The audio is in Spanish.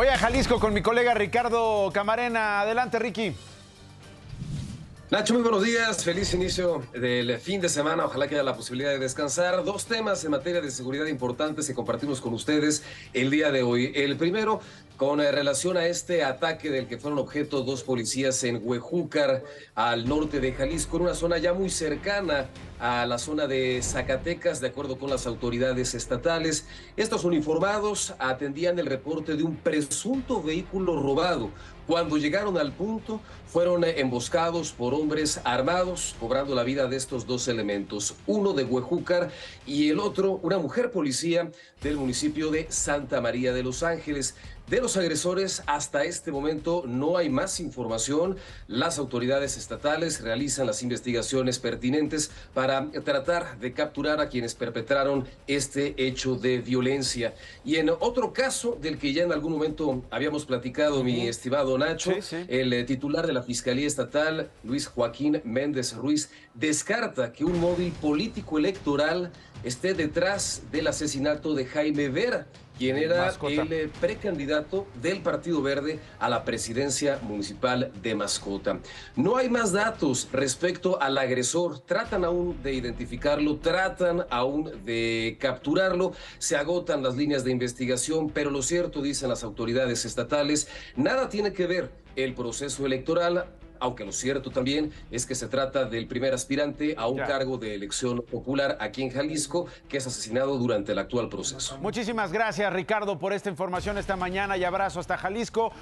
Voy a Jalisco con mi colega Ricardo Camarena. Adelante, Ricky. Nacho, muy buenos días. Feliz inicio del fin de semana. Ojalá que haya la posibilidad de descansar. Dos temas en materia de seguridad importantes que compartimos con ustedes el día de hoy. El primero, con relación a este ataque del que fueron objeto dos policías en Huejúcar, al norte de Jalisco, en una zona ya muy cercana a la zona de Zacatecas, de acuerdo con las autoridades estatales. Estos uniformados atendían el reporte de un presunto vehículo robado. Cuando llegaron al punto, fueron emboscados por hombres armados, cobrando la vida de estos dos elementos, uno de Huejúcar y el otro, una mujer policía del municipio de Santa María de los Ángeles. De los agresores, hasta este momento no hay más información. Las autoridades estatales realizan las investigaciones pertinentes para tratar de capturar a quienes perpetraron este hecho de violencia. Y en otro caso, del que ya en algún momento habíamos platicado, mi estimado Nacho, el eh, titular de la Fiscalía Estatal, Luis Joaquín Méndez Ruiz, descarta que un móvil político electoral esté detrás del asesinato de Jaime Vera, quien era el eh, precandidato del Partido Verde a la presidencia municipal de Mascota. No hay más datos respecto al agresor. Tratan aún de identificarlo, tratan aún de capturarlo. Se agotan las líneas de investigación, pero lo cierto, dicen las autoridades estatales, nada tiene que ver el proceso electoral aunque lo cierto también es que se trata del primer aspirante a un cargo de elección popular aquí en Jalisco que es asesinado durante el actual proceso. Muchísimas gracias Ricardo por esta información esta mañana y abrazo hasta Jalisco.